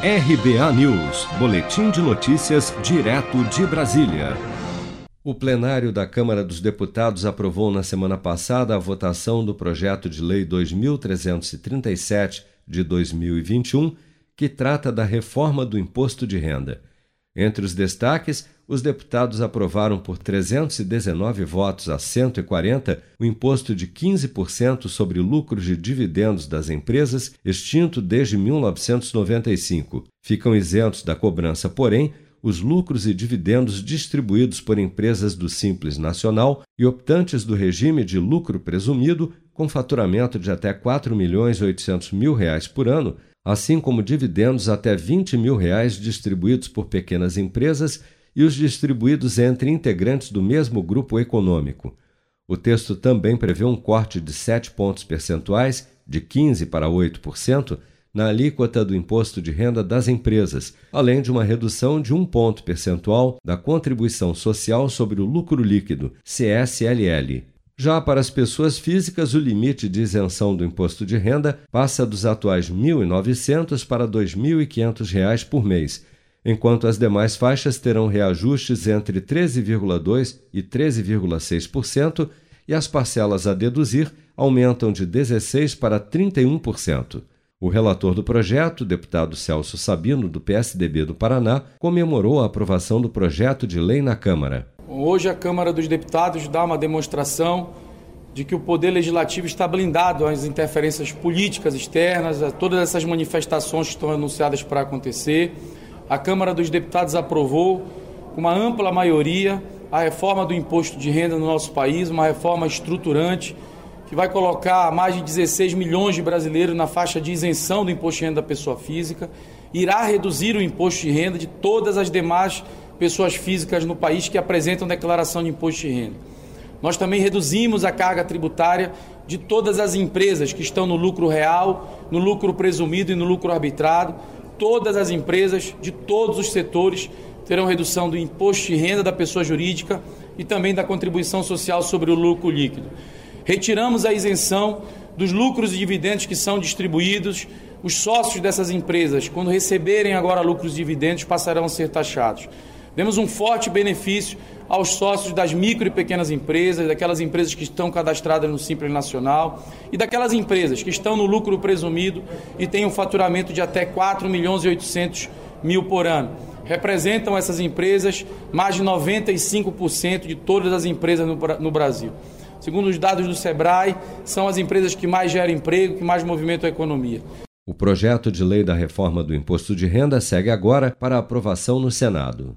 RBA News, Boletim de Notícias, direto de Brasília. O plenário da Câmara dos Deputados aprovou na semana passada a votação do projeto de lei 2337 de 2021, que trata da reforma do imposto de renda. Entre os destaques, os deputados aprovaram por 319 votos a 140 o imposto de 15% sobre lucros de dividendos das empresas extinto desde 1995. Ficam isentos da cobrança, porém, os lucros e dividendos distribuídos por empresas do Simples Nacional e optantes do regime de lucro presumido com faturamento de até 4 milhões mil reais por ano assim como dividendos até 20 mil reais distribuídos por pequenas empresas e os distribuídos entre integrantes do mesmo grupo econômico. O texto também prevê um corte de 7 pontos percentuais, de 15% para 8%, na alíquota do imposto de renda das empresas, além de uma redução de um ponto percentual da contribuição social sobre o lucro líquido, CSLL. Já para as pessoas físicas, o limite de isenção do imposto de renda passa dos atuais R$ 1.900 para R$ 2.500 por mês, enquanto as demais faixas terão reajustes entre 13,2% e 13,6% e as parcelas a deduzir aumentam de 16% para 31%. O relator do projeto, deputado Celso Sabino, do PSDB do Paraná, comemorou a aprovação do projeto de lei na Câmara. Hoje a Câmara dos Deputados dá uma demonstração de que o Poder Legislativo está blindado às interferências políticas externas, a todas essas manifestações que estão anunciadas para acontecer. A Câmara dos Deputados aprovou, com uma ampla maioria, a reforma do imposto de renda no nosso país, uma reforma estruturante que vai colocar mais de 16 milhões de brasileiros na faixa de isenção do imposto de renda da pessoa física, irá reduzir o imposto de renda de todas as demais pessoas físicas no país que apresentam declaração de imposto de renda. Nós também reduzimos a carga tributária de todas as empresas que estão no lucro real, no lucro presumido e no lucro arbitrado. Todas as empresas de todos os setores terão redução do imposto de renda da pessoa jurídica e também da contribuição social sobre o lucro líquido. Retiramos a isenção dos lucros e dividendos que são distribuídos. Os sócios dessas empresas, quando receberem agora lucros e dividendos, passarão a ser taxados. Demos um forte benefício aos sócios das micro e pequenas empresas, daquelas empresas que estão cadastradas no Simples Nacional e daquelas empresas que estão no lucro presumido e têm um faturamento de até 4 milhões e 800 mil por ano. Representam essas empresas mais de 95% de todas as empresas no, Brasil. Segundo os dados do Sebrae, são as empresas que mais geram emprego, que mais movimentam a economia. O projeto de lei da reforma do imposto de renda segue agora para aprovação no Senado.